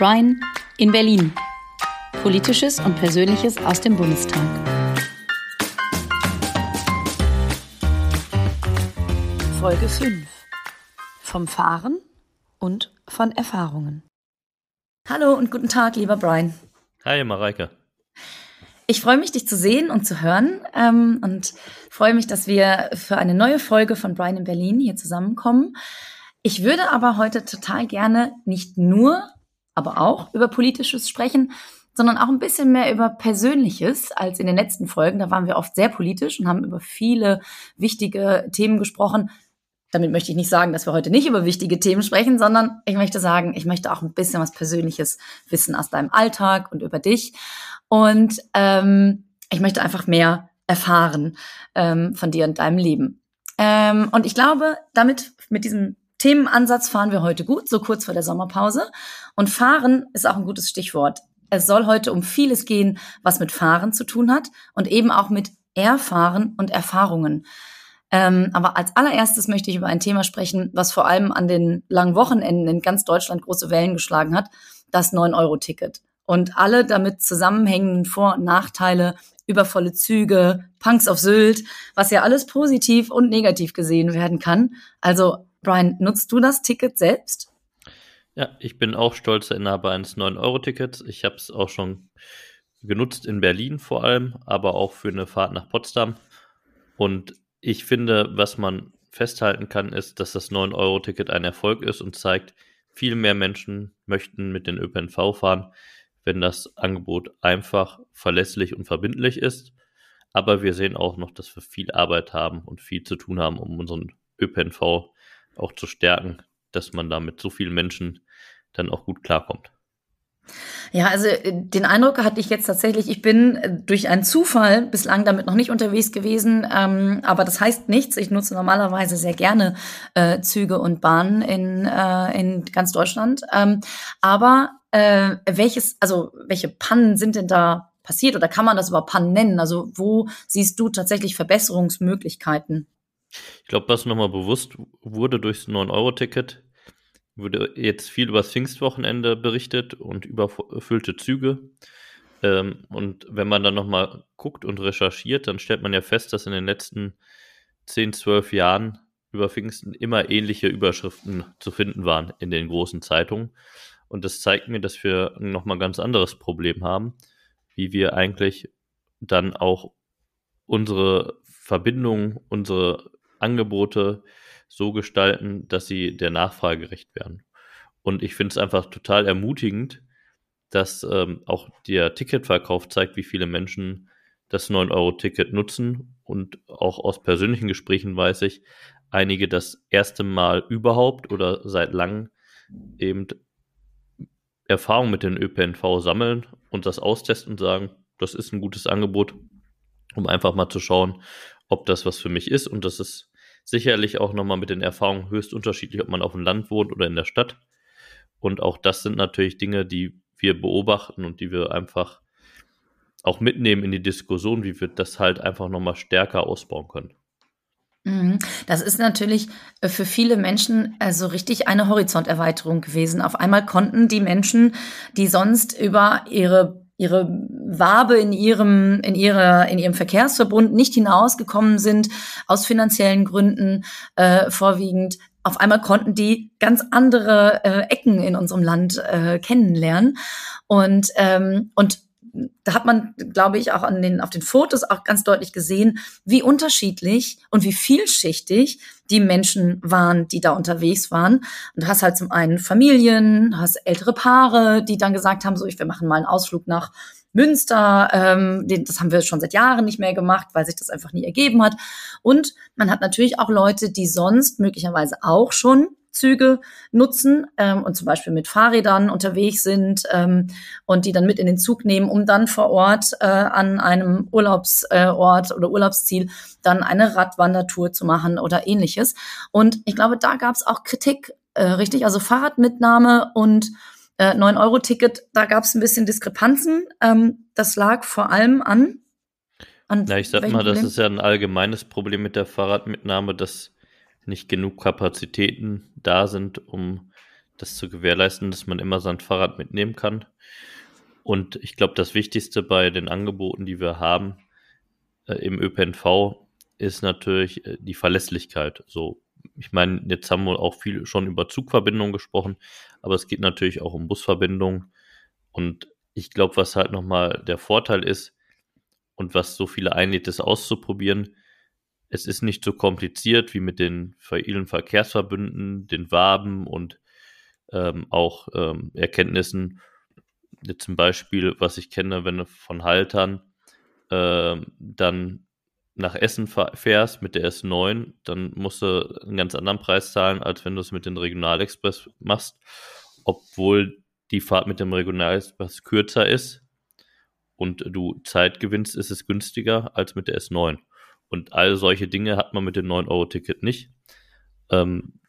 Brian in Berlin. Politisches und Persönliches aus dem Bundestag. Folge 5. Vom Fahren und von Erfahrungen. Hallo und guten Tag, lieber Brian. Hi, Mareike. Ich freue mich, dich zu sehen und zu hören ähm, und freue mich, dass wir für eine neue Folge von Brian in Berlin hier zusammenkommen. Ich würde aber heute total gerne nicht nur, aber auch über Politisches sprechen, sondern auch ein bisschen mehr über Persönliches als in den letzten Folgen. Da waren wir oft sehr politisch und haben über viele wichtige Themen gesprochen. Damit möchte ich nicht sagen, dass wir heute nicht über wichtige Themen sprechen, sondern ich möchte sagen, ich möchte auch ein bisschen was Persönliches wissen aus deinem Alltag und über dich. Und ähm, ich möchte einfach mehr erfahren ähm, von dir und deinem Leben. Ähm, und ich glaube, damit, mit diesem Themenansatz fahren wir heute gut, so kurz vor der Sommerpause. Und fahren ist auch ein gutes Stichwort. Es soll heute um vieles gehen, was mit Fahren zu tun hat und eben auch mit Erfahren und Erfahrungen. Ähm, aber als allererstes möchte ich über ein Thema sprechen, was vor allem an den langen Wochenenden in ganz Deutschland große Wellen geschlagen hat, das 9-Euro-Ticket. Und alle damit zusammenhängenden Vor- und Nachteile, übervolle Züge, Punks auf Sylt, was ja alles positiv und negativ gesehen werden kann. Also Brian, nutzt du das Ticket selbst? Ja, ich bin auch stolzer Inhaber eines 9-Euro-Tickets. Ich habe es auch schon genutzt in Berlin vor allem, aber auch für eine Fahrt nach Potsdam. Und ich finde, was man festhalten kann, ist, dass das 9-Euro-Ticket ein Erfolg ist und zeigt, viel mehr Menschen möchten mit den ÖPNV fahren, wenn das Angebot einfach, verlässlich und verbindlich ist. Aber wir sehen auch noch, dass wir viel Arbeit haben und viel zu tun haben, um unseren ÖPNV auch zu stärken, dass man da mit so vielen Menschen dann auch gut klarkommt. Ja, also äh, den Eindruck hatte ich jetzt tatsächlich, ich bin äh, durch einen Zufall bislang damit noch nicht unterwegs gewesen, ähm, aber das heißt nichts. Ich nutze normalerweise sehr gerne äh, Züge und Bahnen in, äh, in ganz Deutschland. Ähm, aber äh, welches, also welche Pannen sind denn da passiert oder kann man das überhaupt Pannen nennen? Also wo siehst du tatsächlich Verbesserungsmöglichkeiten? Ich glaube, was nochmal bewusst wurde durchs 9-Euro-Ticket, wurde jetzt viel über das Pfingstwochenende berichtet und überfüllte Züge. Ähm, und wenn man dann nochmal guckt und recherchiert, dann stellt man ja fest, dass in den letzten 10, 12 Jahren über Pfingsten immer ähnliche Überschriften zu finden waren in den großen Zeitungen. Und das zeigt mir, dass wir nochmal ein ganz anderes Problem haben, wie wir eigentlich dann auch unsere Verbindungen, unsere Angebote so gestalten, dass sie der Nachfrage gerecht werden. Und ich finde es einfach total ermutigend, dass ähm, auch der Ticketverkauf zeigt, wie viele Menschen das 9-Euro-Ticket nutzen. Und auch aus persönlichen Gesprächen weiß ich, einige das erste Mal überhaupt oder seit langem eben Erfahrung mit den ÖPNV sammeln und das austesten und sagen, das ist ein gutes Angebot, um einfach mal zu schauen, ob das was für mich ist. Und das ist Sicherlich auch nochmal mit den Erfahrungen höchst unterschiedlich, ob man auf dem Land wohnt oder in der Stadt. Und auch das sind natürlich Dinge, die wir beobachten und die wir einfach auch mitnehmen in die Diskussion, wie wir das halt einfach nochmal stärker ausbauen können. Mhm. Das ist natürlich äh, für viele Menschen so also richtig eine Horizonterweiterung gewesen. Auf einmal konnten die Menschen, die sonst über ihre ihre Wabe in ihrem, in ihrer, in ihrem Verkehrsverbund nicht hinausgekommen sind, aus finanziellen Gründen äh, vorwiegend. Auf einmal konnten die ganz andere äh, Ecken in unserem Land äh, kennenlernen. Und, ähm, und da hat man, glaube ich, auch an den, auf den Fotos auch ganz deutlich gesehen, wie unterschiedlich und wie vielschichtig die Menschen waren, die da unterwegs waren. Und du hast halt zum einen Familien, hast ältere Paare, die dann gesagt haben, so, ich, wir machen mal einen Ausflug nach Münster. Ähm, das haben wir schon seit Jahren nicht mehr gemacht, weil sich das einfach nie ergeben hat. Und man hat natürlich auch Leute, die sonst möglicherweise auch schon Züge nutzen ähm, und zum Beispiel mit Fahrrädern unterwegs sind ähm, und die dann mit in den Zug nehmen, um dann vor Ort äh, an einem Urlaubsort äh, oder Urlaubsziel dann eine Radwandertour zu machen oder ähnliches. Und ich glaube, da gab es auch Kritik, äh, richtig? Also Fahrradmitnahme und äh, 9-Euro-Ticket, da gab es ein bisschen Diskrepanzen. Ähm, das lag vor allem an. an ja, ich sag mal, Problem? das ist ja ein allgemeines Problem mit der Fahrradmitnahme, dass nicht genug Kapazitäten da sind, um das zu gewährleisten, dass man immer sein Fahrrad mitnehmen kann. Und ich glaube, das Wichtigste bei den Angeboten, die wir haben äh, im ÖPNV, ist natürlich äh, die Verlässlichkeit. So, ich meine, jetzt haben wir auch viel schon über Zugverbindungen gesprochen, aber es geht natürlich auch um Busverbindungen. Und ich glaube, was halt nochmal der Vorteil ist und was so viele einlädt, ist auszuprobieren, es ist nicht so kompliziert wie mit den vielen Verkehrsverbünden, den Waben und ähm, auch ähm, Erkenntnissen. Jetzt zum Beispiel, was ich kenne, wenn du von Haltern äh, dann nach Essen fährst mit der S9, dann musst du einen ganz anderen Preis zahlen, als wenn du es mit dem Regionalexpress machst, obwohl die Fahrt mit dem Regionalexpress kürzer ist und du Zeit gewinnst, ist es günstiger als mit der S9. Und all solche Dinge hat man mit dem 9-Euro-Ticket nicht. Ähm,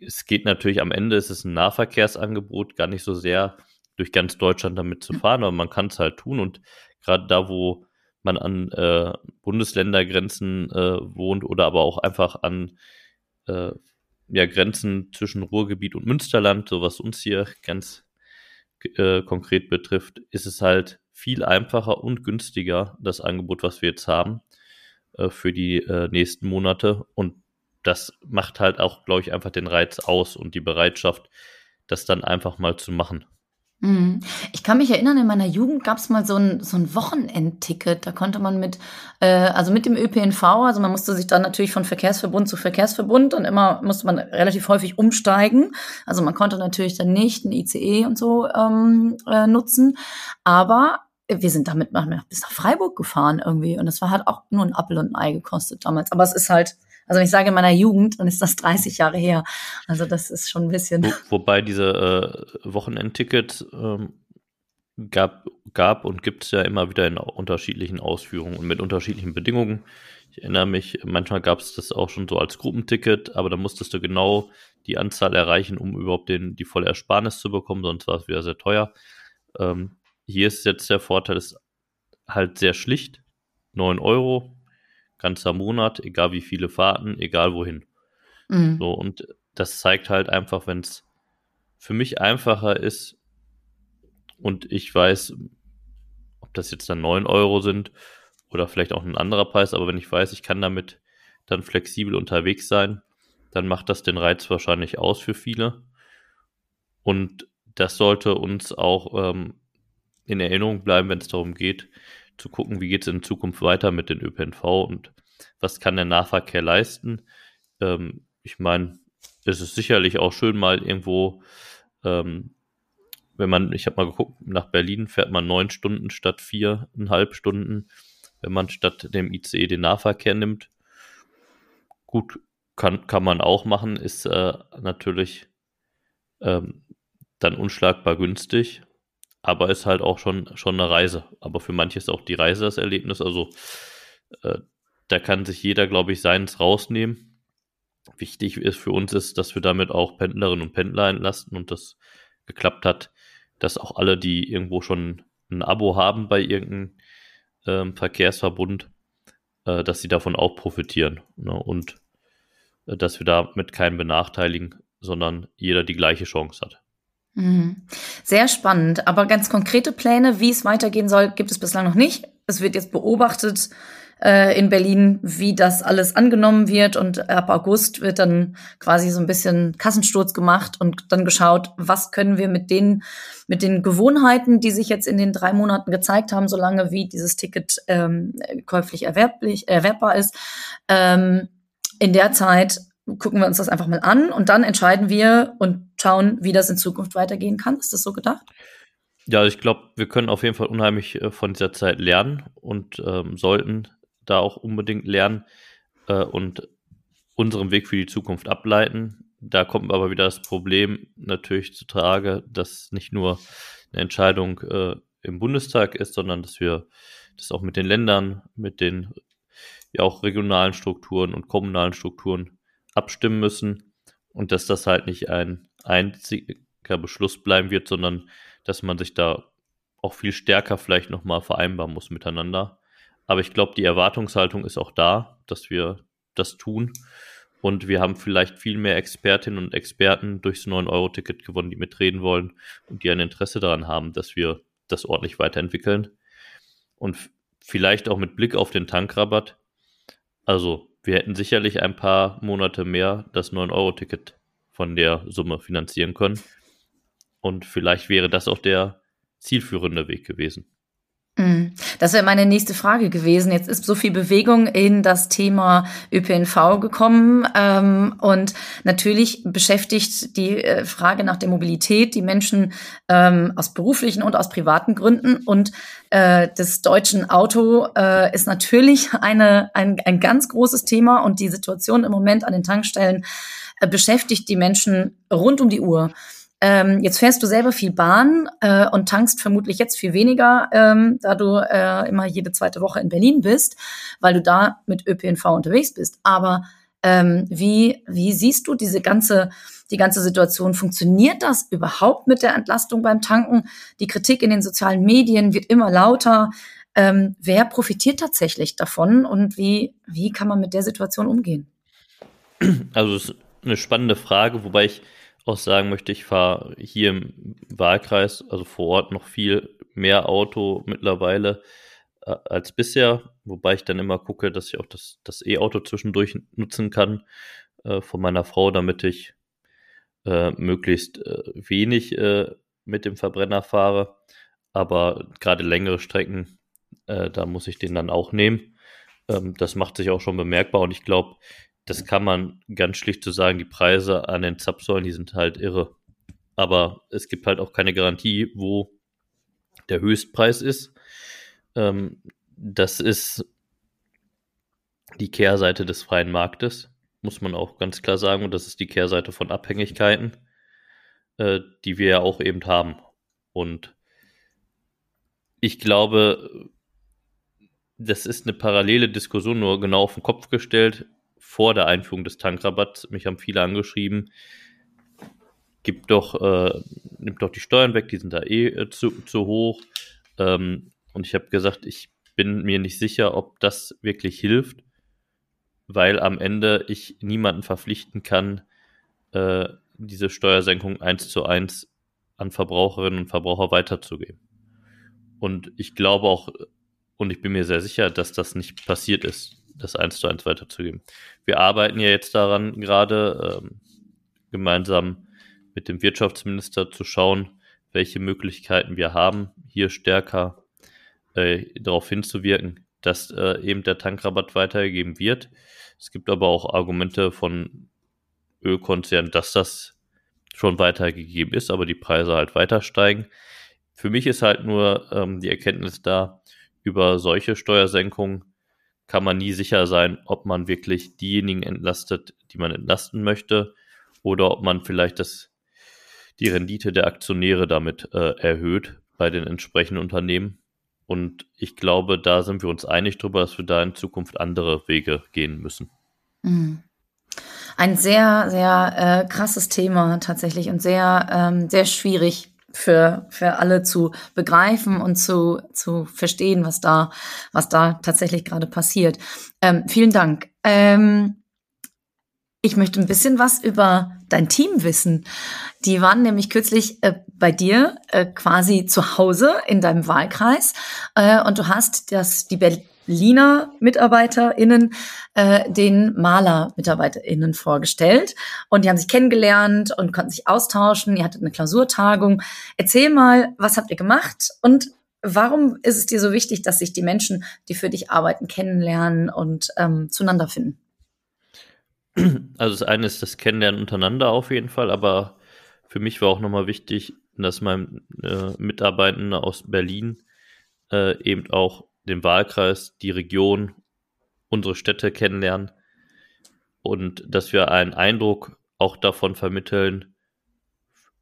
es geht natürlich am Ende, ist es ein Nahverkehrsangebot, gar nicht so sehr durch ganz Deutschland damit zu fahren, aber man kann es halt tun. Und gerade da, wo man an äh, Bundesländergrenzen äh, wohnt oder aber auch einfach an äh, ja, Grenzen zwischen Ruhrgebiet und Münsterland, so was uns hier ganz äh, konkret betrifft, ist es halt viel einfacher und günstiger, das Angebot, was wir jetzt haben, äh, für die äh, nächsten Monate. Und das macht halt auch, glaube ich, einfach den Reiz aus und die Bereitschaft, das dann einfach mal zu machen. Mhm. Ich kann mich erinnern, in meiner Jugend gab es mal so ein, so ein Wochenendticket. Da konnte man mit, äh, also mit dem ÖPNV, also man musste sich dann natürlich von Verkehrsverbund zu Verkehrsverbund und immer musste man relativ häufig umsteigen. Also man konnte natürlich dann nicht ein ICE und so ähm, äh, nutzen. Aber wir sind damit bis nach Freiburg gefahren irgendwie und das war halt auch nur ein Appel und ein Ei gekostet damals. Aber es ist halt, also ich sage in meiner Jugend, dann ist das 30 Jahre her. Also das ist schon ein bisschen. Wo, wobei diese äh, Wochenendtickets ähm, gab, gab und gibt es ja immer wieder in unterschiedlichen Ausführungen und mit unterschiedlichen Bedingungen. Ich erinnere mich, manchmal gab es das auch schon so als Gruppenticket, aber da musstest du genau die Anzahl erreichen, um überhaupt den, die volle Ersparnis zu bekommen, sonst war es wieder sehr teuer. Ähm, hier ist jetzt der Vorteil, ist halt sehr schlicht. 9 Euro, ganzer Monat, egal wie viele Fahrten, egal wohin. Mhm. So, und das zeigt halt einfach, wenn es für mich einfacher ist und ich weiß, ob das jetzt dann 9 Euro sind oder vielleicht auch ein anderer Preis, aber wenn ich weiß, ich kann damit dann flexibel unterwegs sein, dann macht das den Reiz wahrscheinlich aus für viele. Und das sollte uns auch ähm, in Erinnerung bleiben, wenn es darum geht, zu gucken, wie geht es in Zukunft weiter mit den ÖPNV und was kann der Nahverkehr leisten. Ähm, ich meine, es ist sicherlich auch schön mal irgendwo, ähm, wenn man, ich habe mal geguckt, nach Berlin fährt man neun Stunden statt viereinhalb Stunden, wenn man statt dem ICE den Nahverkehr nimmt. Gut, kann, kann man auch machen, ist äh, natürlich ähm, dann unschlagbar günstig aber ist halt auch schon, schon eine Reise. Aber für manche ist auch die Reise das Erlebnis. Also äh, da kann sich jeder, glaube ich, seins rausnehmen. Wichtig ist für uns ist, dass wir damit auch Pendlerinnen und Pendler entlasten und das geklappt hat, dass auch alle, die irgendwo schon ein Abo haben bei irgendeinem ähm, Verkehrsverbund, äh, dass sie davon auch profitieren. Ne? Und äh, dass wir damit keinen benachteiligen, sondern jeder die gleiche Chance hat. Mhm. Sehr spannend, aber ganz konkrete Pläne, wie es weitergehen soll, gibt es bislang noch nicht. Es wird jetzt beobachtet äh, in Berlin, wie das alles angenommen wird und ab August wird dann quasi so ein bisschen Kassensturz gemacht und dann geschaut, was können wir mit den mit den Gewohnheiten, die sich jetzt in den drei Monaten gezeigt haben, solange wie dieses Ticket ähm, käuflich erwerblich erwerbbar ist, ähm, in der Zeit gucken wir uns das einfach mal an und dann entscheiden wir und schauen, wie das in Zukunft weitergehen kann. Ist das so gedacht? Ja, ich glaube, wir können auf jeden Fall unheimlich äh, von dieser Zeit lernen und ähm, sollten da auch unbedingt lernen äh, und unseren Weg für die Zukunft ableiten. Da kommt aber wieder das Problem natürlich zu Trage, dass nicht nur eine Entscheidung äh, im Bundestag ist, sondern dass wir das auch mit den Ländern, mit den ja auch regionalen Strukturen und kommunalen Strukturen abstimmen müssen und dass das halt nicht ein einziger Beschluss bleiben wird, sondern dass man sich da auch viel stärker vielleicht nochmal vereinbaren muss miteinander. Aber ich glaube, die Erwartungshaltung ist auch da, dass wir das tun. Und wir haben vielleicht viel mehr Expertinnen und Experten durchs 9-Euro-Ticket gewonnen, die mitreden wollen und die ein Interesse daran haben, dass wir das ordentlich weiterentwickeln. Und vielleicht auch mit Blick auf den Tankrabatt. Also, wir hätten sicherlich ein paar Monate mehr das 9-Euro-Ticket von der Summe finanzieren können. Und vielleicht wäre das auch der zielführende Weg gewesen. Mhm. Das wäre meine nächste Frage gewesen. Jetzt ist so viel Bewegung in das Thema ÖPNV gekommen ähm, und natürlich beschäftigt die äh, Frage nach der Mobilität die Menschen ähm, aus beruflichen und aus privaten Gründen und äh, das deutschen Auto äh, ist natürlich eine, ein, ein ganz großes Thema und die Situation im Moment an den Tankstellen äh, beschäftigt die Menschen rund um die Uhr. Ähm, jetzt fährst du selber viel Bahn äh, und tankst vermutlich jetzt viel weniger, ähm, da du äh, immer jede zweite Woche in Berlin bist, weil du da mit ÖPNV unterwegs bist. Aber ähm, wie, wie siehst du diese ganze, die ganze Situation? Funktioniert das überhaupt mit der Entlastung beim Tanken? Die Kritik in den sozialen Medien wird immer lauter. Ähm, wer profitiert tatsächlich davon und wie, wie kann man mit der Situation umgehen? Also, es ist eine spannende Frage, wobei ich auch sagen möchte, ich fahre hier im Wahlkreis, also vor Ort, noch viel mehr Auto mittlerweile äh, als bisher, wobei ich dann immer gucke, dass ich auch das, das E-Auto zwischendurch nutzen kann äh, von meiner Frau, damit ich äh, möglichst äh, wenig äh, mit dem Verbrenner fahre. Aber gerade längere Strecken, äh, da muss ich den dann auch nehmen. Ähm, das macht sich auch schon bemerkbar und ich glaube, das kann man ganz schlicht so sagen, die Preise an den Zapfsäulen, die sind halt irre. Aber es gibt halt auch keine Garantie, wo der Höchstpreis ist. Ähm, das ist die Kehrseite des freien Marktes, muss man auch ganz klar sagen. Und das ist die Kehrseite von Abhängigkeiten, äh, die wir ja auch eben haben. Und ich glaube, das ist eine parallele Diskussion, nur genau auf den Kopf gestellt vor der Einführung des Tankrabatts, mich haben viele angeschrieben, gibt doch, äh, nimmt doch die Steuern weg, die sind da eh äh, zu, zu hoch. Ähm, und ich habe gesagt, ich bin mir nicht sicher, ob das wirklich hilft, weil am Ende ich niemanden verpflichten kann, äh, diese Steuersenkung eins zu eins an Verbraucherinnen und Verbraucher weiterzugeben. Und ich glaube auch, und ich bin mir sehr sicher, dass das nicht passiert ist das eins zu eins weiterzugeben. Wir arbeiten ja jetzt daran, gerade ähm, gemeinsam mit dem Wirtschaftsminister zu schauen, welche Möglichkeiten wir haben, hier stärker äh, darauf hinzuwirken, dass äh, eben der Tankrabatt weitergegeben wird. Es gibt aber auch Argumente von Ölkonzernen, dass das schon weitergegeben ist, aber die Preise halt weiter steigen. Für mich ist halt nur ähm, die Erkenntnis da, über solche Steuersenkungen kann man nie sicher sein, ob man wirklich diejenigen entlastet, die man entlasten möchte, oder ob man vielleicht das, die Rendite der Aktionäre damit äh, erhöht bei den entsprechenden Unternehmen. Und ich glaube, da sind wir uns einig darüber, dass wir da in Zukunft andere Wege gehen müssen. Mhm. Ein sehr, sehr äh, krasses Thema tatsächlich und sehr, ähm, sehr schwierig für, für alle zu begreifen und zu, zu verstehen, was da, was da tatsächlich gerade passiert. Ähm, vielen Dank. Ähm, ich möchte ein bisschen was über dein Team wissen. Die waren nämlich kürzlich äh, bei dir äh, quasi zu Hause in deinem Wahlkreis äh, und du hast das, die Berliner MitarbeiterInnen äh, den Maler-MitarbeiterInnen vorgestellt. Und die haben sich kennengelernt und konnten sich austauschen. Ihr hattet eine Klausurtagung. Erzähl mal, was habt ihr gemacht und warum ist es dir so wichtig, dass sich die Menschen, die für dich arbeiten, kennenlernen und ähm, zueinander finden? Also das eine ist das Kennenlernen untereinander auf jeden Fall, aber für mich war auch nochmal wichtig, dass mein äh, Mitarbeitende aus Berlin äh, eben auch den Wahlkreis, die Region, unsere Städte kennenlernen und dass wir einen Eindruck auch davon vermitteln,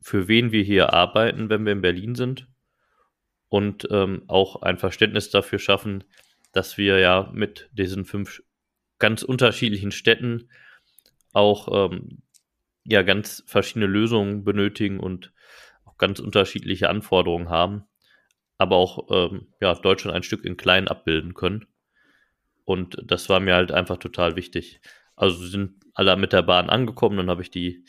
für wen wir hier arbeiten, wenn wir in Berlin sind und ähm, auch ein Verständnis dafür schaffen, dass wir ja mit diesen fünf ganz unterschiedlichen Städten auch ähm, ja ganz verschiedene Lösungen benötigen und auch ganz unterschiedliche Anforderungen haben aber auch ähm, ja, Deutschland ein Stück in klein abbilden können. Und das war mir halt einfach total wichtig. Also sind alle mit der Bahn angekommen, dann habe ich die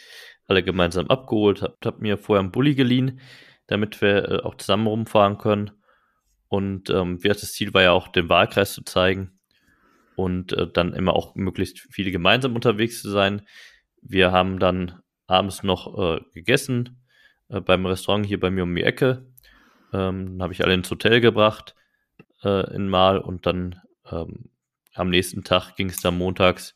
alle gemeinsam abgeholt, habe hab mir vorher einen Bulli geliehen, damit wir äh, auch zusammen rumfahren können. Und ähm, das Ziel war ja auch, den Wahlkreis zu zeigen und äh, dann immer auch möglichst viele gemeinsam unterwegs zu sein. Wir haben dann abends noch äh, gegessen äh, beim Restaurant hier bei mir um die Ecke. Ähm, dann habe ich alle ins Hotel gebracht äh, in Mal und dann ähm, am nächsten Tag ging es dann montags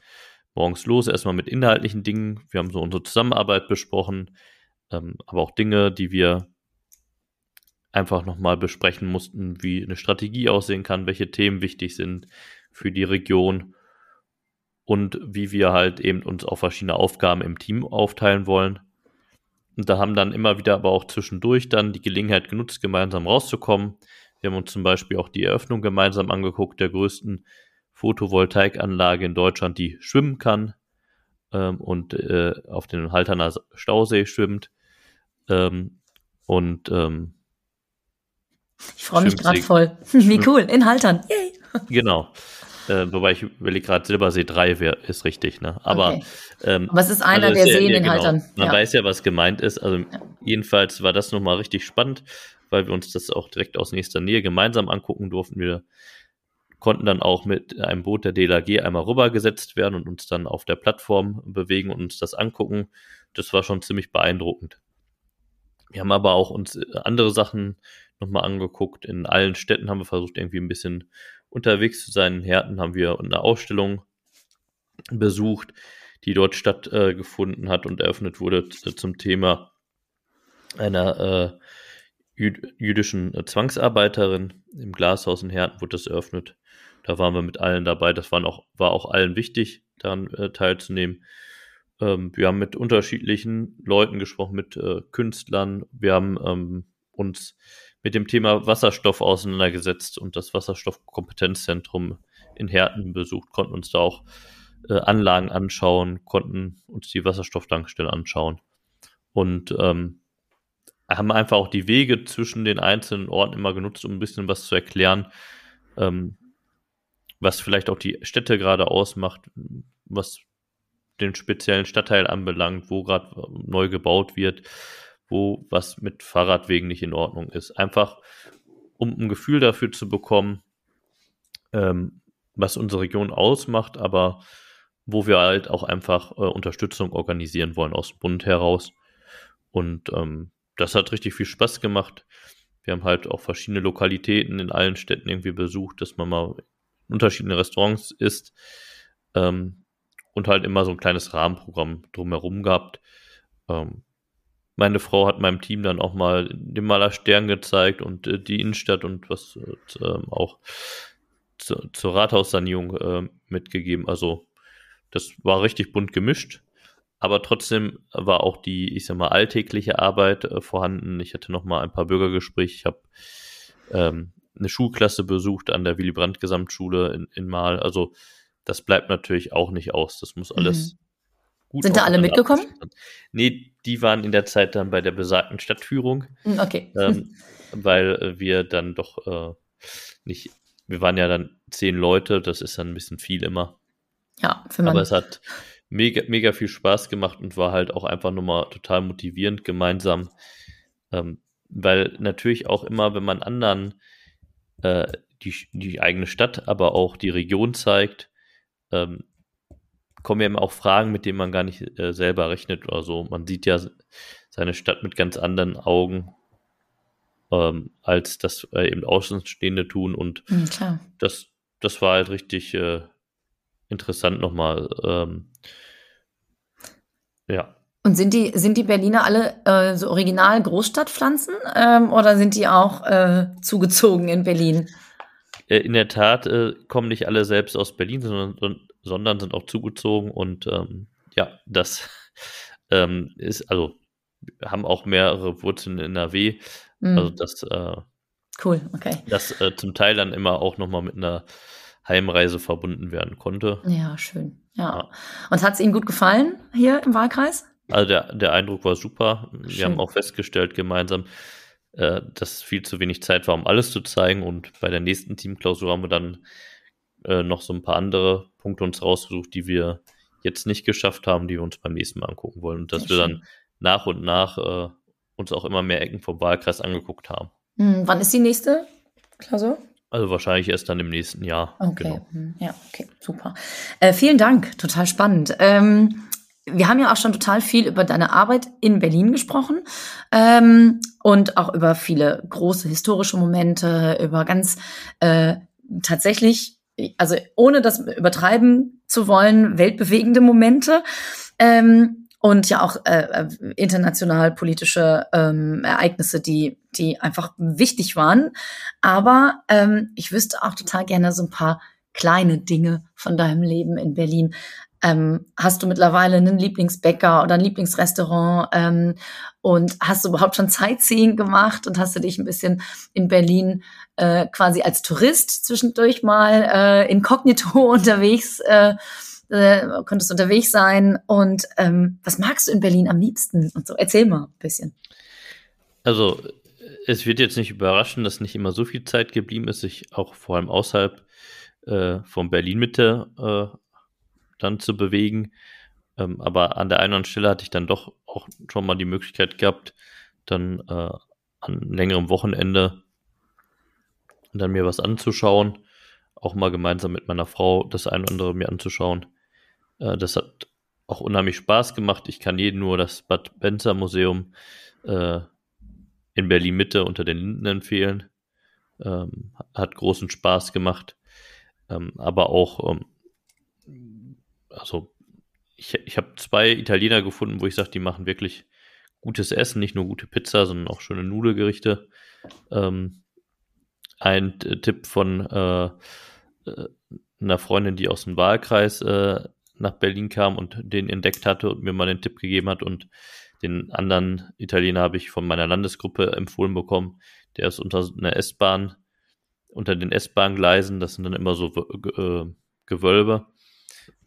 morgens los, erstmal mit inhaltlichen Dingen. Wir haben so unsere Zusammenarbeit besprochen, ähm, aber auch Dinge, die wir einfach nochmal besprechen mussten, wie eine Strategie aussehen kann, welche Themen wichtig sind für die Region und wie wir halt eben uns auf verschiedene Aufgaben im Team aufteilen wollen. Und da haben dann immer wieder aber auch zwischendurch dann die Gelegenheit genutzt, gemeinsam rauszukommen. Wir haben uns zum Beispiel auch die Eröffnung gemeinsam angeguckt, der größten Photovoltaikanlage in Deutschland, die schwimmen kann ähm, und äh, auf den Halterner Stausee schwimmt. Ähm, und ähm, ich freue mich gerade voll. Wie cool, in Haltern. Yay. Genau. Äh, wobei ich überlege gerade, Silbersee 3 wär, ist richtig, ne? Aber, okay. ähm, Aber es ist einer also der Seen ja, in genau. Man ja. weiß ja, was gemeint ist. Also ja. jedenfalls war das nochmal richtig spannend, weil wir uns das auch direkt aus nächster Nähe gemeinsam angucken durften. Wir konnten dann auch mit einem Boot der DLAG einmal rübergesetzt werden und uns dann auf der Plattform bewegen und uns das angucken. Das war schon ziemlich beeindruckend. Wir haben aber auch uns andere Sachen nochmal angeguckt. In allen Städten haben wir versucht, irgendwie ein bisschen unterwegs zu sein. In Herten haben wir eine Ausstellung besucht, die dort stattgefunden hat und eröffnet wurde zum Thema einer äh, jü jüdischen Zwangsarbeiterin. Im Glashaus in Herten wurde das eröffnet. Da waren wir mit allen dabei. Das waren auch, war auch allen wichtig, daran äh, teilzunehmen. Ähm, wir haben mit unterschiedlichen Leuten gesprochen, mit äh, Künstlern. Wir haben ähm, uns mit dem Thema Wasserstoff auseinandergesetzt und das Wasserstoffkompetenzzentrum in Herten besucht, konnten uns da auch äh, Anlagen anschauen, konnten uns die Wasserstofftankstelle anschauen und ähm, haben einfach auch die Wege zwischen den einzelnen Orten immer genutzt, um ein bisschen was zu erklären, ähm, was vielleicht auch die Städte gerade ausmacht, was den speziellen Stadtteil anbelangt, wo gerade neu gebaut wird wo was mit Fahrradwegen nicht in Ordnung ist. Einfach, um ein Gefühl dafür zu bekommen, ähm, was unsere Region ausmacht, aber wo wir halt auch einfach äh, Unterstützung organisieren wollen aus dem Bund heraus. Und ähm, das hat richtig viel Spaß gemacht. Wir haben halt auch verschiedene Lokalitäten in allen Städten irgendwie besucht, dass man mal in unterschiedlichen Restaurants isst ähm, und halt immer so ein kleines Rahmenprogramm drumherum gehabt. Ähm, meine Frau hat meinem Team dann auch mal den Maler Stern gezeigt und äh, die Innenstadt und was äh, auch zu, zur Rathaussanierung äh, mitgegeben. Also das war richtig bunt gemischt. Aber trotzdem war auch die, ich sag mal, alltägliche Arbeit äh, vorhanden. Ich hatte noch mal ein paar Bürgergespräche. Ich habe ähm, eine Schulklasse besucht an der Willy Brandt Gesamtschule in, in Mal. Also das bleibt natürlich auch nicht aus. Das muss alles mhm gut. Sind da alle mitgekommen? Nee, die waren in der Zeit dann bei der besagten Stadtführung. Hm, okay. Ähm, weil äh, wir dann doch äh, nicht, wir waren ja dann zehn Leute, das ist dann ein bisschen viel immer. Ja, für Aber es hat mega, mega viel Spaß gemacht und war halt auch einfach nochmal total motivierend gemeinsam. Ähm, weil natürlich auch immer, wenn man anderen äh, die, die eigene Stadt, aber auch die Region zeigt, ähm, kommen ja immer auch Fragen, mit denen man gar nicht äh, selber rechnet oder so. Man sieht ja seine Stadt mit ganz anderen Augen, ähm, als das äh, eben Außenstehende tun. Und mhm, das, das war halt richtig äh, interessant nochmal. Ähm, ja. Und sind die, sind die Berliner alle äh, so original Großstadtpflanzen ähm, oder sind die auch äh, zugezogen in Berlin? Äh, in der Tat äh, kommen nicht alle selbst aus Berlin, sondern, sondern sind auch zugezogen und ähm, ja, das ähm, ist, also haben auch mehrere Wurzeln in NRW. Mhm. Also das äh, cool, okay. Das äh, zum Teil dann immer auch nochmal mit einer Heimreise verbunden werden konnte. Ja, schön. Ja. ja. Und hat es Ihnen gut gefallen hier im Wahlkreis? Also der, der Eindruck war super. Schön. Wir haben auch festgestellt gemeinsam, äh, dass viel zu wenig Zeit war, um alles zu zeigen. Und bei der nächsten Teamklausur haben wir dann äh, noch so ein paar andere Punkte uns rausgesucht, die wir jetzt nicht geschafft haben, die wir uns beim nächsten Mal angucken wollen. Und dass Sehr wir schön. dann nach und nach äh, uns auch immer mehr Ecken vom Wahlkreis angeguckt haben. Hm, wann ist die nächste Klausur? Also wahrscheinlich erst dann im nächsten Jahr. Okay, Genau. hm, ja, okay, super. Äh, vielen Dank, total spannend. Ähm, wir haben ja auch schon total viel über deine Arbeit in Berlin gesprochen ähm, und auch über viele große historische Momente, über ganz äh, tatsächlich, also ohne das übertreiben zu wollen, weltbewegende Momente. Ähm, und ja auch äh, äh, international politische ähm, Ereignisse, die, die einfach wichtig waren. Aber ähm, ich wüsste auch total gerne so ein paar kleine Dinge von deinem Leben in Berlin. Ähm, hast du mittlerweile einen Lieblingsbäcker oder ein Lieblingsrestaurant? Ähm, und hast du überhaupt schon Sightseeing gemacht und hast du dich ein bisschen in Berlin äh, quasi als Tourist zwischendurch mal äh, inkognito unterwegs, äh, äh, konntest unterwegs sein? Und ähm, was magst du in Berlin am liebsten? Und so, erzähl mal ein bisschen. Also, es wird jetzt nicht überraschen, dass nicht immer so viel Zeit geblieben ist, sich auch vor allem außerhalb äh, von Berlin-Mitte äh, dann zu bewegen. Ähm, aber an der einen oder anderen Stelle hatte ich dann doch auch schon mal die Möglichkeit gehabt, dann äh, an längerem Wochenende dann mir was anzuschauen. Auch mal gemeinsam mit meiner Frau das ein oder andere mir anzuschauen. Äh, das hat auch unheimlich Spaß gemacht. Ich kann jedem nur das Bad Benzer Museum äh, in Berlin Mitte unter den Linden empfehlen. Ähm, hat großen Spaß gemacht. Ähm, aber auch, ähm, also ich, ich habe zwei Italiener gefunden, wo ich sage, die machen wirklich gutes Essen, nicht nur gute Pizza, sondern auch schöne Nudelgerichte. Ähm, ein Tipp von äh, äh, einer Freundin, die aus dem Wahlkreis äh, nach Berlin kam und den entdeckt hatte und mir mal den Tipp gegeben hat und den anderen Italiener habe ich von meiner Landesgruppe empfohlen bekommen. Der ist unter einer S-Bahn, unter den S-Bahn-Gleisen, das sind dann immer so äh, Gewölbe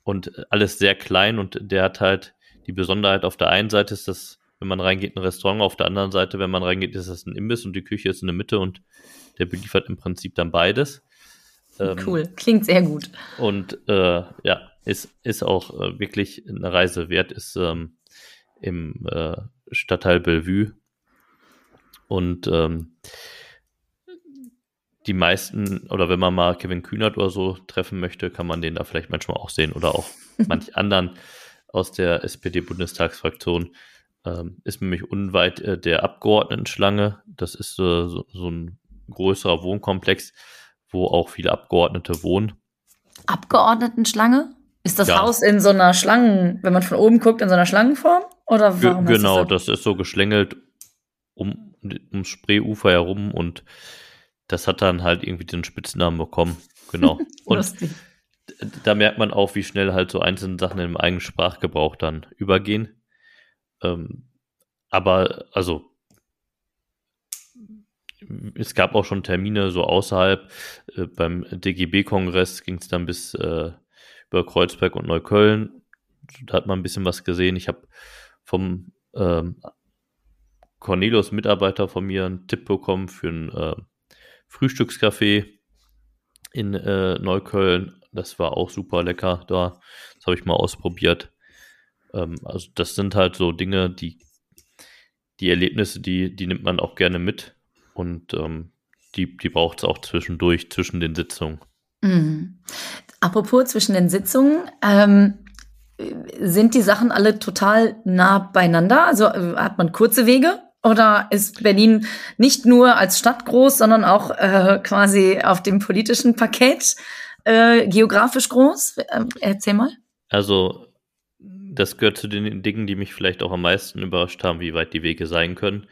und alles sehr klein und der hat halt die Besonderheit auf der einen Seite ist das, wenn man reingeht, ein Restaurant, auf der anderen Seite, wenn man reingeht, ist das ein Imbiss und die Küche ist in der Mitte und der beliefert im Prinzip dann beides. Ähm, Cool, klingt sehr gut. Und äh, ja, ist, ist auch äh, wirklich eine Reise wert, ist ähm, im äh, Stadtteil Bellevue. Und ähm, die meisten, oder wenn man mal Kevin Kühnert oder so treffen möchte, kann man den da vielleicht manchmal auch sehen oder auch manch anderen aus der SPD-Bundestagsfraktion. Ähm, ist nämlich unweit äh, der Abgeordnetenschlange. Das ist äh, so, so ein größerer Wohnkomplex, wo auch viele Abgeordnete wohnen. Abgeordnetenschlange? Ist das Ja. Haus in so einer Schlangen, wenn man von oben guckt, in so einer Schlangenform? Oder warum heißt genau, das das ist so geschlängelt um, ums Spreeufer herum und das hat dann halt irgendwie den Spitznamen bekommen. Genau. Und da merkt man auch, wie schnell halt so einzelne Sachen im eigenen Sprachgebrauch dann übergehen. Ähm, aber also es gab auch schon Termine so außerhalb. Äh, beim DGB-Kongress ging es dann bis äh, über Kreuzberg und Neukölln. Da hat man ein bisschen was gesehen. Ich habe vom ähm, Cornelius Mitarbeiter von mir einen Tipp bekommen für ein äh, Frühstückscafé in äh, Neukölln. Das war auch super lecker da. Das habe ich mal ausprobiert. Ähm, also das sind halt so Dinge, die die Erlebnisse, die, die nimmt man auch gerne mit und ähm, die, die braucht es auch zwischendurch, zwischen den Sitzungen. Mhm. Apropos zwischen den Sitzungen, ähm, sind die Sachen alle total nah beieinander? Also äh, hat man kurze Wege? Oder ist Berlin nicht nur als Stadt groß, sondern auch äh, quasi auf dem politischen Parkett äh, geografisch groß? Äh, erzähl mal. Also das gehört zu den Dingen, die mich vielleicht auch am meisten überrascht haben, wie weit die Wege sein können.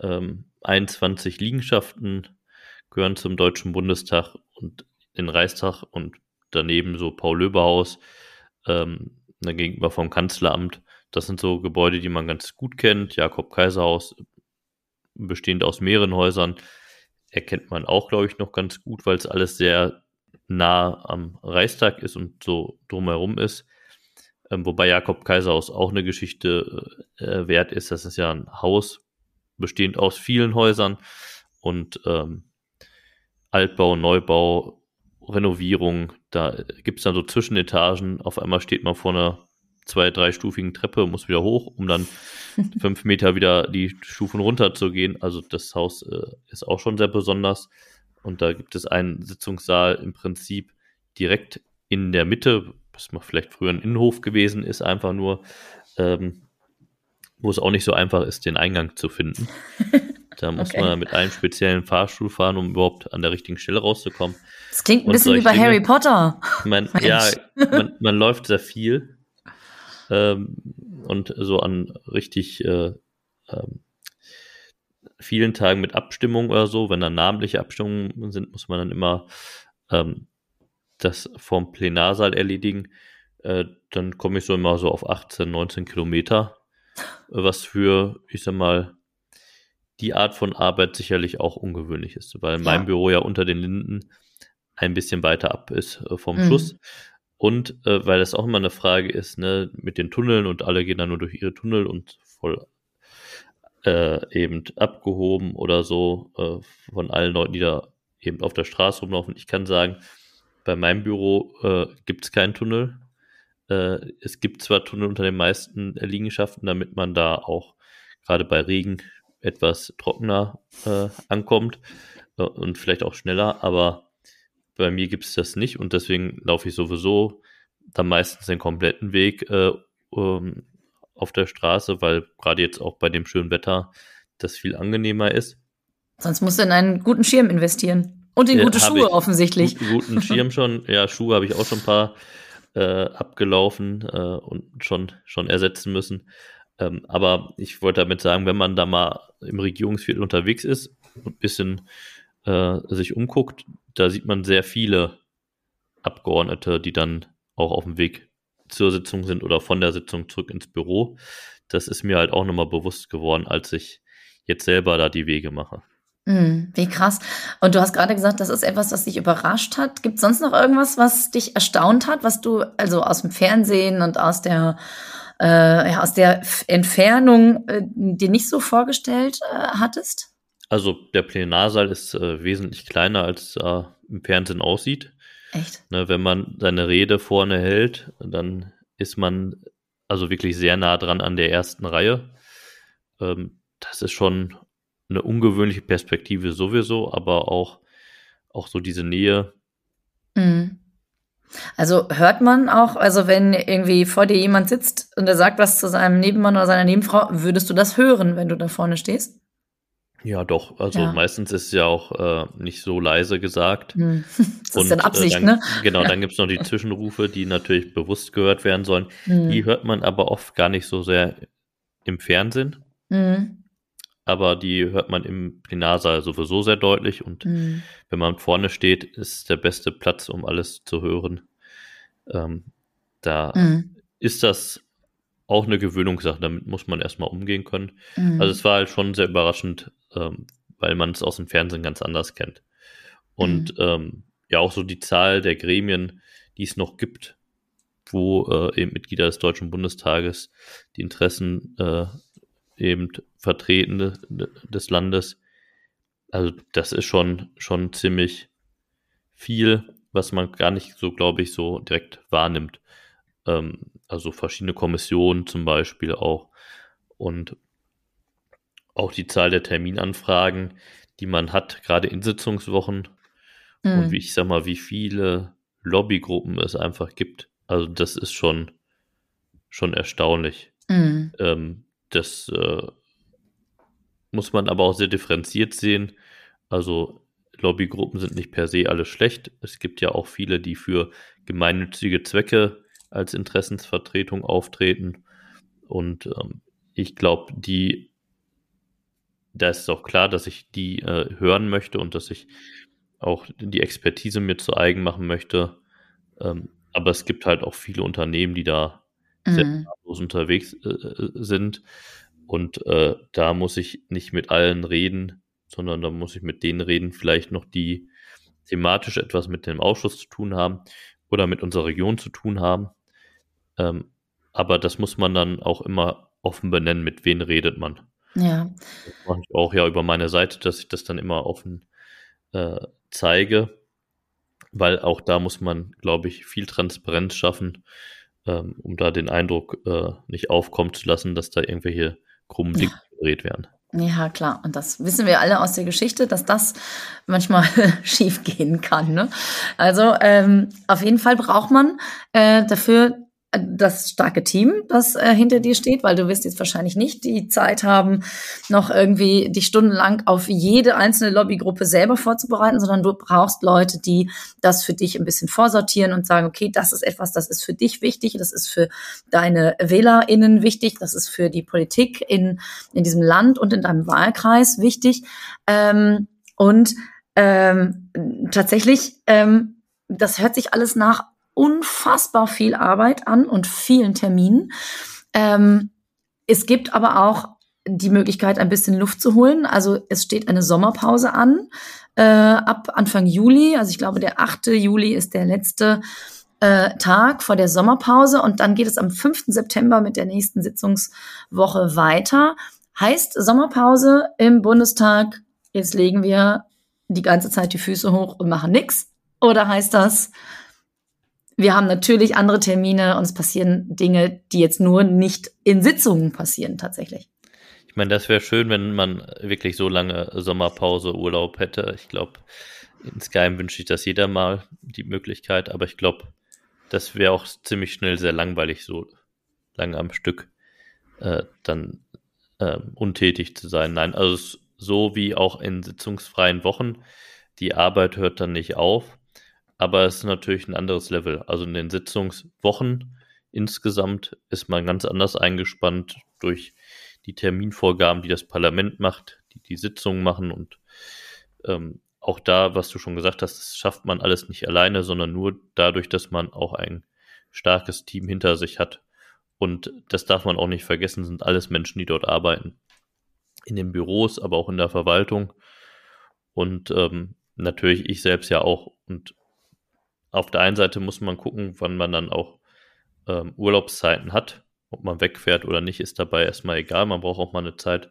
Ähm, 21 Liegenschaften gehören zum Deutschen Bundestag und den Reichstag und daneben so Paul-Löbe-Haus, ähm, gegenüber vom Kanzleramt. Das sind so Gebäude, die man ganz gut kennt. Jakob-Kaiser-Haus, bestehend aus mehreren Häusern, erkennt man auch, glaube ich, noch ganz gut, weil es alles sehr nah am Reichstag ist und so drumherum ist. Ähm, wobei Jakob Kaiserhaus auch eine Geschichte äh, wert ist. Das ist ja ein Haus bestehend aus vielen Häusern und ähm, Altbau, Neubau, Renovierung. Da gibt es dann so Zwischenetagen. Auf einmal steht man vor einer zwei, dreistufigen Treppe, muss wieder hoch, um dann fünf Meter wieder die Stufen runter zu gehen. Also das Haus äh, ist auch schon sehr besonders. Und da gibt es einen Sitzungssaal im Prinzip direkt in der Mitte, was mal vielleicht früher ein Innenhof gewesen ist, einfach nur, ähm, wo es auch nicht so einfach ist, den Eingang zu finden. Da muss okay. man mit einem speziellen Fahrstuhl fahren, um überhaupt an der richtigen Stelle rauszukommen. Das klingt ein bisschen wie bei Harry Potter. Man, ja, man, man, läuft sehr viel ähm, und so an richtig äh, ähm, vielen Tagen mit Abstimmung oder so, wenn da namentliche Abstimmungen sind, muss man dann immer ähm, das vom Plenarsaal erledigen. Äh, dann komme ich so immer so auf 18, 19 Kilometer, was für, ich sag mal, die Art von Arbeit sicherlich auch ungewöhnlich ist, weil ja. mein Büro ja unter den Linden ein bisschen weiter ab ist äh, vom mhm. Schuss. Und äh, weil das auch immer eine Frage ist, ne, mit den Tunneln und alle gehen dann nur durch ihre Tunnel und voll äh, eben abgehoben oder so äh, von allen Leuten, die da eben auf der Straße rumlaufen. Ich kann sagen, bei meinem Büro äh, gibt es keinen Tunnel. Äh, es gibt zwar Tunnel unter den meisten Liegenschaften, damit man da auch gerade bei Regen etwas trockener äh, ankommt äh, und vielleicht auch schneller, aber bei mir gibt es das nicht und deswegen laufe ich sowieso dann meistens den kompletten Weg äh, um, auf der Straße, weil gerade jetzt auch bei dem schönen Wetter das viel angenehmer ist. Sonst musst du in einen guten Schirm investieren. Und in gute Schuhe offensichtlich. Guten, guten Schirm schon. Ja, Schuhe habe ich auch schon ein paar äh, abgelaufen äh, und schon, schon ersetzen müssen. Ähm, aber ich wollte damit sagen, wenn man da mal im Regierungsviertel unterwegs ist und ein bisschen äh, sich umguckt, da sieht man sehr viele Abgeordnete, die dann auch auf dem Weg zur Sitzung sind oder von der Sitzung zurück ins Büro. Das ist mir halt auch nochmal bewusst geworden, als ich jetzt selber da die Wege mache. Mm, wie krass. Und du hast gerade gesagt, das ist etwas, das dich überrascht hat. Gibt es sonst noch irgendwas, was dich erstaunt hat, was du also aus dem Fernsehen und aus der äh, ja, aus der Entfernung äh, dir nicht so vorgestellt äh, hattest? Also der Plenarsaal ist äh, wesentlich kleiner, als äh, im Fernsehen aussieht. Echt? Ne, wenn man seine Rede vorne hält, dann ist man also wirklich sehr nah dran an der ersten Reihe. Ähm, das ist schon eine ungewöhnliche Perspektive sowieso, aber auch, auch so diese Nähe. Mhm. Also hört man auch, also wenn irgendwie vor dir jemand sitzt und er sagt was zu seinem Nebenmann oder seiner Nebenfrau, würdest du das hören, wenn du da vorne stehst? Ja, doch. Also ja. meistens ist es ja auch äh, nicht so leise gesagt. Hm. Das ist dann Absicht, äh, dann, ne? Genau, ja. dann gibt es noch die Zwischenrufe, die natürlich bewusst gehört werden sollen. Hm. Die hört man aber oft gar nicht so sehr im Fernsehen. Hm. Aber die hört man im Plenarsaal sowieso sehr deutlich. Und hm. wenn man vorne steht, ist der beste Platz, um alles zu hören. Ähm, da hm. ist das auch eine Gewöhnungssache. Damit muss man erstmal umgehen können. Mhm. Also es war halt schon sehr überraschend, ähm, weil man es aus dem Fernsehen ganz anders kennt. Und mhm. ähm, ja, auch so die Zahl der Gremien, die es noch gibt, wo äh, eben Mitglieder des Deutschen Bundestages die Interessen äh, eben vertreten des Landes. Also das ist schon, schon ziemlich viel, was man gar nicht so, glaube ich, so direkt wahrnimmt. Ähm, also verschiedene Kommissionen zum Beispiel auch. Und auch die Zahl der Terminanfragen, die man hat, gerade in Sitzungswochen. Mhm. Und wie ich sag mal, wie viele Lobbygruppen es einfach gibt. Also das ist schon, schon erstaunlich. Mhm. Ähm, das äh, muss man aber auch sehr differenziert sehen. Also Lobbygruppen sind nicht per se alle schlecht. Es gibt ja auch viele, die für gemeinnützige Zwecke als Interessensvertretung auftreten. Und ähm, ich glaube, die da ist es auch klar, dass ich die äh, hören möchte und dass ich auch die Expertise mir zu eigen machen möchte. Ähm, aber es gibt halt auch viele Unternehmen, die da mhm. sehr unterwegs äh, sind. Und äh, da muss ich nicht mit allen reden, sondern da muss ich mit denen reden, vielleicht noch die thematisch etwas mit dem Ausschuss zu tun haben oder mit unserer Region zu tun haben. Ähm, aber das muss man dann auch immer offen benennen, mit wem redet man. Ja. Das mache ich auch ja über meine Seite, dass ich das dann immer offen äh, zeige, weil auch da muss man, glaube ich, viel Transparenz schaffen, ähm, um da den Eindruck äh, nicht aufkommen zu lassen, dass da irgendwelche krummen Dinge ja. gedreht werden. Ja, klar. Und das wissen wir alle aus der Geschichte, dass das manchmal schief gehen kann. Ne? Also ähm, auf jeden Fall braucht man äh, dafür das starke Team, das äh, hinter dir steht, weil du wirst jetzt wahrscheinlich nicht die Zeit haben, noch irgendwie dich stundenlang auf jede einzelne Lobbygruppe selber vorzubereiten, sondern du brauchst Leute, die das für dich ein bisschen vorsortieren und sagen, okay, das ist etwas, das ist für dich wichtig, das ist für deine WählerInnen wichtig, das ist für die Politik in, in diesem Land und in deinem Wahlkreis wichtig. Ähm, und ähm, tatsächlich, ähm, das hört sich alles nach unfassbar viel Arbeit an und vielen Terminen. Ähm, es gibt aber auch die Möglichkeit, ein bisschen Luft zu holen. Also es steht eine Sommerpause an äh, ab Anfang Juli. Also ich glaube, der 8. Juli ist der letzte äh, Tag vor der Sommerpause und dann geht es am 5. September mit der nächsten Sitzungswoche weiter. Heißt Sommerpause im Bundestag, jetzt legen wir die ganze Zeit die Füße hoch und machen nichts? Oder heißt das, wir haben natürlich andere Termine und es passieren Dinge, die jetzt nur nicht in Sitzungen passieren tatsächlich. Ich meine, das wäre schön, wenn man wirklich so lange Sommerpause, Urlaub hätte. Ich glaube, insgeheim wünsche ich das jeder mal, die Möglichkeit, aber ich glaube, das wäre auch ziemlich schnell sehr langweilig, so lange am Stück äh, dann äh, untätig zu sein. Nein, also so wie auch in sitzungsfreien Wochen, die Arbeit hört dann nicht auf aber es ist natürlich ein anderes Level. Also in den Sitzungswochen insgesamt ist man ganz anders eingespannt durch die Terminvorgaben, die das Parlament macht, die die Sitzungen machen und ähm, auch da, was du schon gesagt hast, das schafft man alles nicht alleine, sondern nur dadurch, dass man auch ein starkes Team hinter sich hat. Und das darf man auch nicht vergessen, sind alles Menschen, die dort arbeiten. In den Büros, aber auch in der Verwaltung. Und ähm, natürlich ich selbst ja auch. Und auf der einen Seite muss man gucken, wann man dann auch ähm, Urlaubszeiten hat. Ob man wegfährt oder nicht, ist dabei erstmal egal. Man braucht auch mal eine Zeit,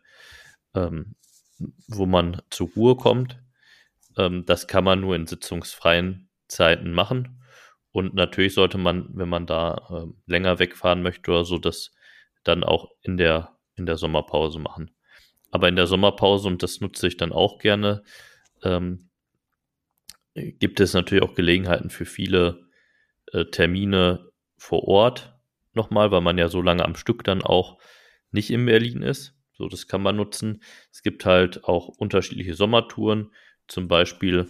ähm, wo man zur Ruhe kommt. Ähm, das kann man nur in sitzungsfreien Zeiten machen. Und natürlich sollte man, wenn man da äh, länger wegfahren möchte oder so, das dann auch in der, in der Sommerpause machen. Aber in der Sommerpause, und das nutze ich dann auch gerne, ähm, gibt es natürlich auch Gelegenheiten für viele äh, Termine vor Ort nochmal, weil man ja so lange am Stück dann auch nicht in Berlin ist. So, das kann man nutzen. Es gibt halt auch unterschiedliche Sommertouren, zum Beispiel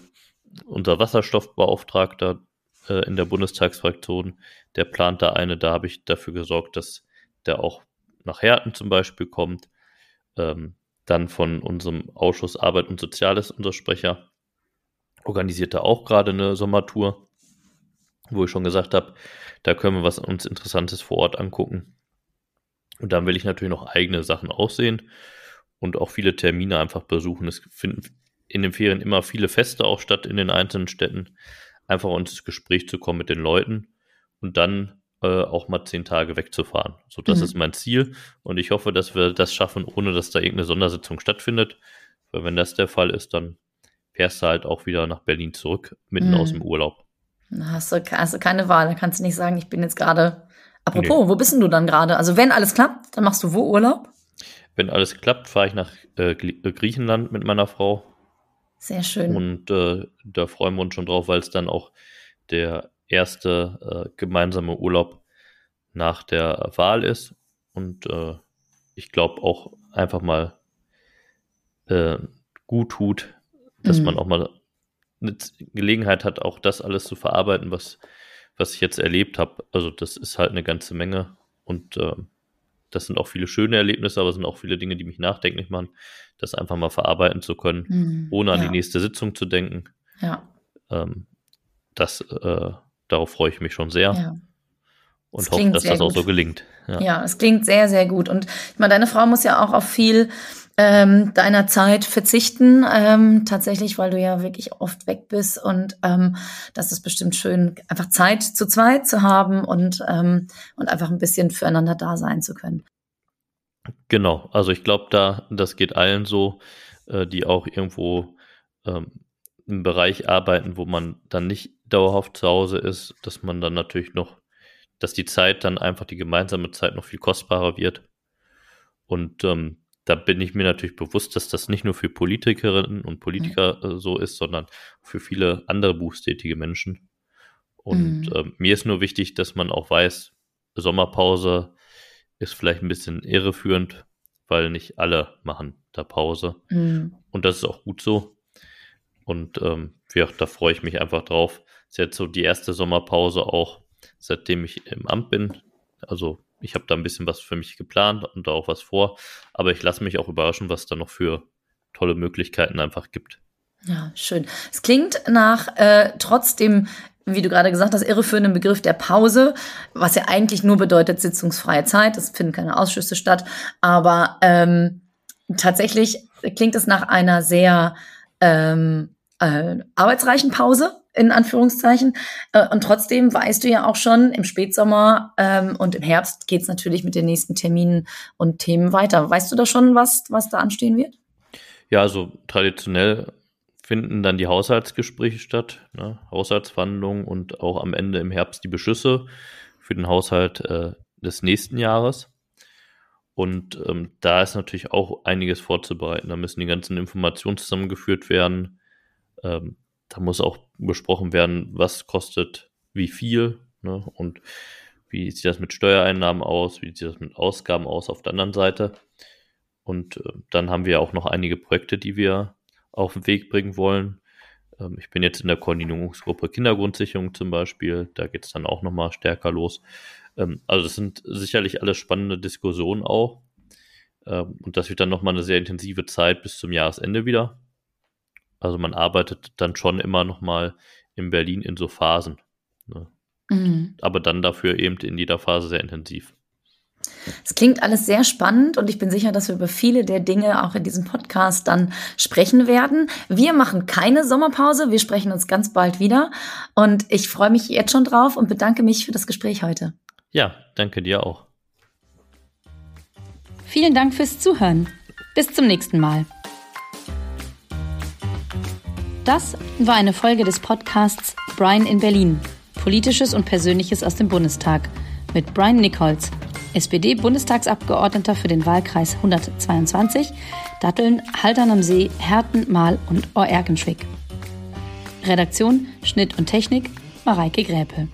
unser Wasserstoffbeauftragter äh, in der Bundestagsfraktion, der plant da eine, da habe ich dafür gesorgt, dass der auch nach Herten zum Beispiel kommt. Ähm, dann von unserem Ausschuss Arbeit und Soziales, unser Sprecher, organisiert da auch gerade eine Sommertour, wo ich schon gesagt habe, da können wir was uns Interessantes vor Ort angucken. Und dann will ich natürlich noch eigene Sachen aussehen und auch viele Termine einfach besuchen. Es finden in den Ferien immer viele Feste auch statt in den einzelnen Städten. Einfach ins Gespräch zu kommen mit den Leuten und dann äh, auch mal zehn Tage wegzufahren. So, das mhm. ist mein Ziel und ich hoffe, dass wir das schaffen, ohne dass da irgendeine Sondersitzung stattfindet. Weil wenn das der Fall ist, dann fährst du halt auch wieder nach Berlin zurück, mitten mhm. aus dem Urlaub. Hast du, hast du keine Wahl, da kannst du nicht sagen, ich bin jetzt gerade. Apropos, nee. wo bist denn du dann gerade? Also wenn alles klappt, dann machst du wo Urlaub? Wenn alles klappt, fahre ich nach äh, äh, Griechenland mit meiner Frau. Sehr schön. Und äh, da freuen wir uns schon drauf, weil es dann auch der erste äh, gemeinsame Urlaub nach der Wahl ist. Und äh, ich glaube auch einfach mal äh, gut tut, dass mhm. man auch mal eine Gelegenheit hat, auch das alles zu verarbeiten, was, was ich jetzt erlebt habe. Also das ist halt eine ganze Menge und äh, das sind auch viele schöne Erlebnisse, aber es sind auch viele Dinge, die mich nachdenklich machen, das einfach mal verarbeiten zu können, mhm. ohne an ja. die nächste Sitzung zu denken. Ja. Ähm, das, äh, darauf freue ich mich schon sehr. Ja. Und hoffe, dass das auch gut. so gelingt. Ja. ja, es klingt sehr, sehr gut. Und ich meine, deine Frau muss ja auch auf viel ähm, deiner Zeit verzichten, ähm, tatsächlich, weil du ja wirklich oft weg bist und ähm, das ist bestimmt schön, einfach Zeit zu zweit zu haben und, ähm, und einfach ein bisschen füreinander da sein zu können. Genau, also ich glaube, da, das geht allen so, äh, die auch irgendwo ähm, im Bereich arbeiten, wo man dann nicht dauerhaft zu Hause ist, dass man dann natürlich noch dass die Zeit dann einfach die gemeinsame Zeit noch viel kostbarer wird. Und ähm, da bin ich mir natürlich bewusst, dass das nicht nur für Politikerinnen und Politiker mhm. so ist, sondern für viele andere berufstätige Menschen. Und mhm. ähm, mir ist nur wichtig, dass man auch weiß, Sommerpause ist vielleicht ein bisschen irreführend, weil nicht alle machen da Pause. Mhm. Und das ist auch gut so. Und ähm, ja, da freue ich mich einfach drauf. Das ist jetzt so die erste Sommerpause auch, seitdem ich im Amt bin. Also ich habe da ein bisschen was für mich geplant und da auch was vor. Aber ich lasse mich auch überraschen, was da noch für tolle Möglichkeiten einfach gibt. Ja, schön. Es klingt nach äh, trotzdem, wie du gerade gesagt hast, irreführenden Begriff der Pause, was ja eigentlich nur bedeutet sitzungsfreie Zeit. Es finden keine Ausschüsse statt. Aber ähm, tatsächlich klingt es nach einer sehr ähm, äh, arbeitsreichen Pause, in Anführungszeichen. Äh, und trotzdem weißt du ja auch schon, im Spätsommer ähm, und im Herbst geht's natürlich mit den nächsten Terminen und Themen weiter. Weißt du da schon, was, was da anstehen wird? Ja, also traditionell finden dann die Haushaltsgespräche statt, ne? Haushaltsverhandlungen und auch am Ende im Herbst die Beschlüsse für den Haushalt äh, des nächsten Jahres. Und ähm, da ist natürlich auch einiges vorzubereiten. Da müssen die ganzen Informationen zusammengeführt werden. Ähm, da muss auch besprochen werden, was kostet wie viel ne? und wie sieht das mit Steuereinnahmen aus, wie sieht das mit Ausgaben aus auf der anderen Seite. Und äh, dann haben wir auch noch einige Projekte, die wir auf den Weg bringen wollen. Ähm, ich bin jetzt in der Koordinierungsgruppe Kindergrundsicherung zum Beispiel. Da geht es dann auch nochmal stärker los. Ähm, also das sind sicherlich alles spannende Diskussionen auch. Ähm, und das wird dann nochmal eine sehr intensive Zeit bis zum Jahresende wieder. Also man arbeitet dann schon immer noch mal in Berlin in so Phasen. Ne? Mhm. Aber dann dafür eben in jeder Phase sehr intensiv. Es klingt alles sehr spannend und ich bin sicher, dass wir über viele der Dinge auch in diesem Podcast dann sprechen werden. Wir machen keine Sommerpause, wir sprechen uns ganz bald wieder und ich freue mich jetzt schon drauf und bedanke mich für das Gespräch heute. Ja, danke dir auch. Vielen Dank fürs Zuhören. Bis zum nächsten Mal. Das war eine Folge des Podcasts Brian in Berlin. Politisches und Persönliches aus dem Bundestag mit Brian Nichols, SPD-Bundestagsabgeordneter für den Wahlkreis 122, Datteln, Haltern am See, Herten, Mahl und Oerkenschwick. Redaktion, Schnitt und Technik Mareike Gräpe.